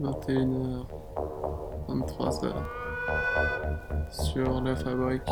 21h, 23h sur la fabrique.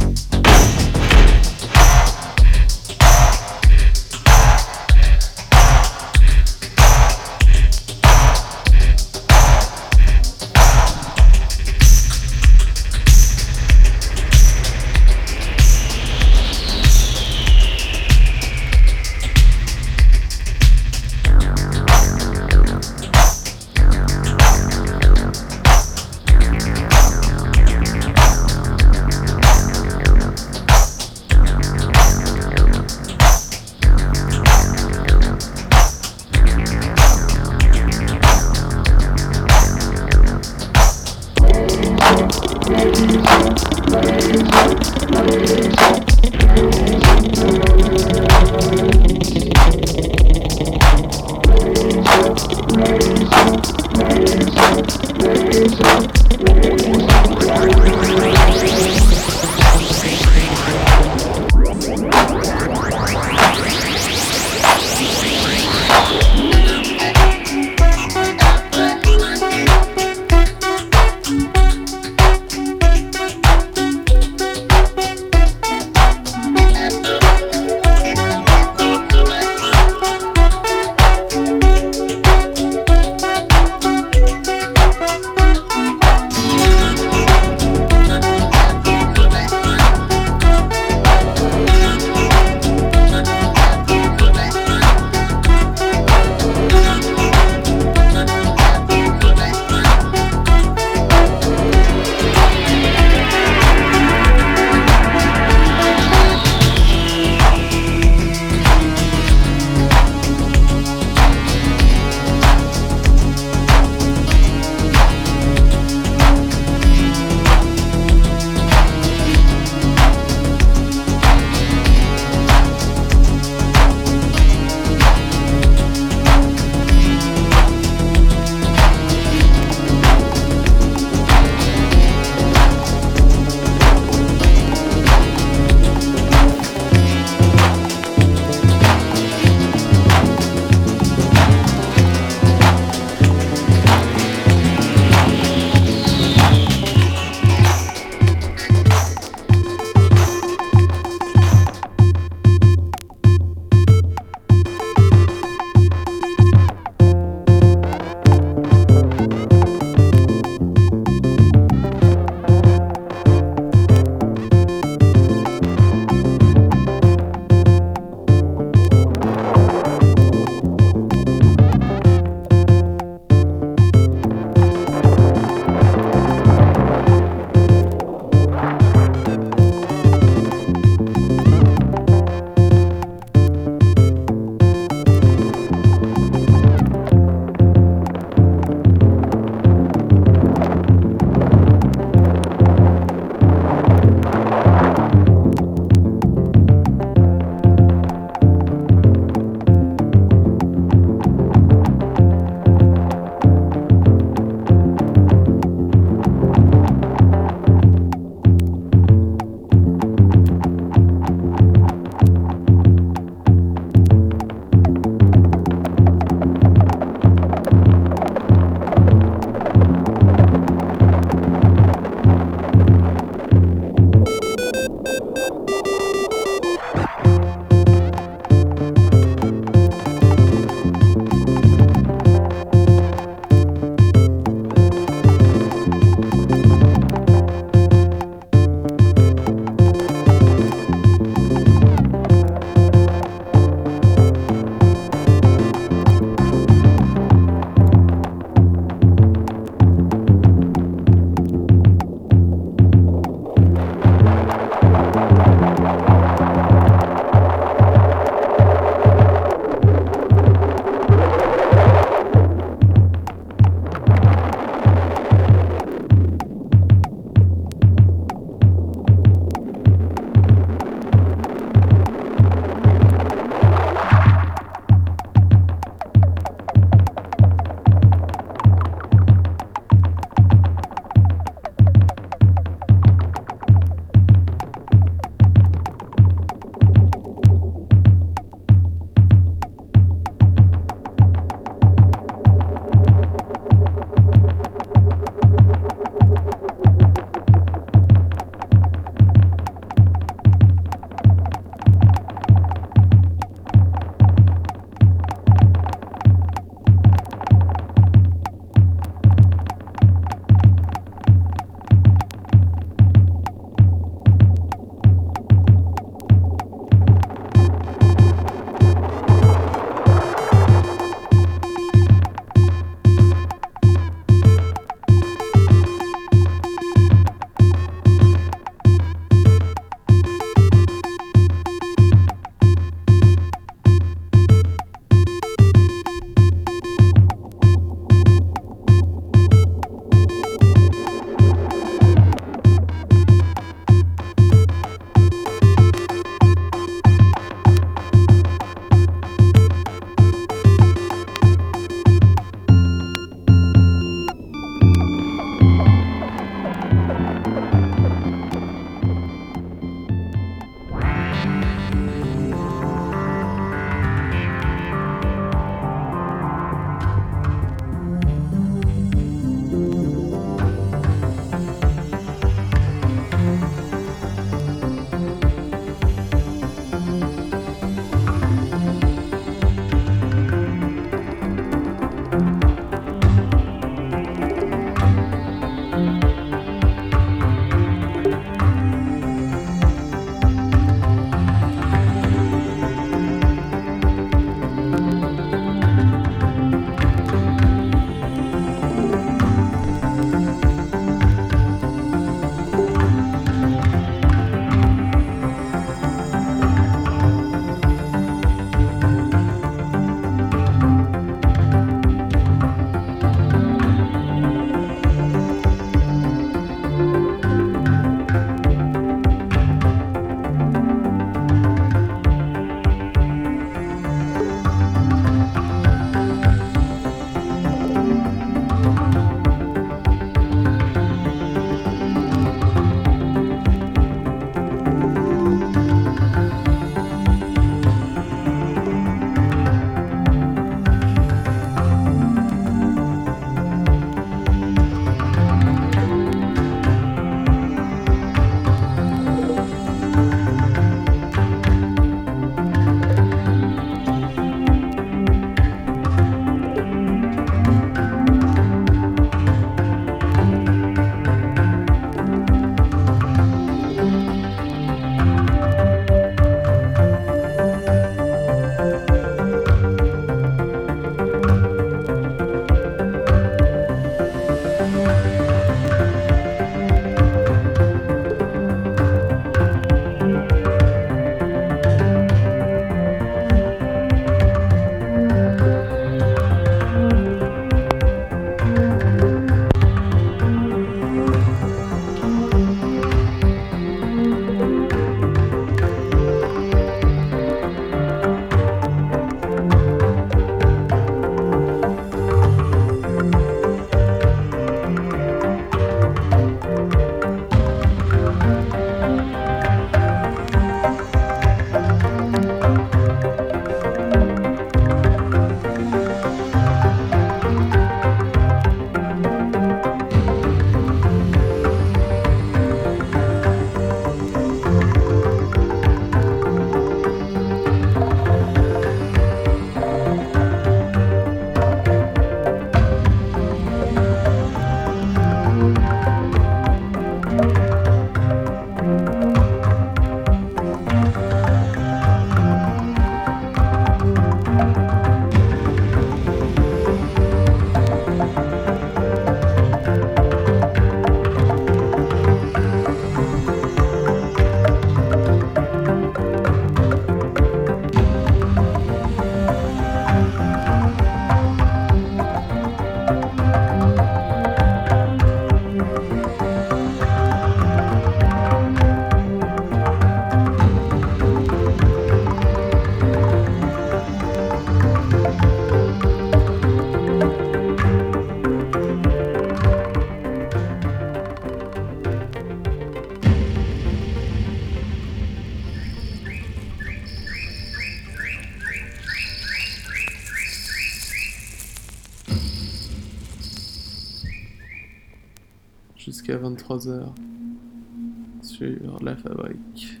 sur la fabrique.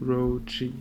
Road G.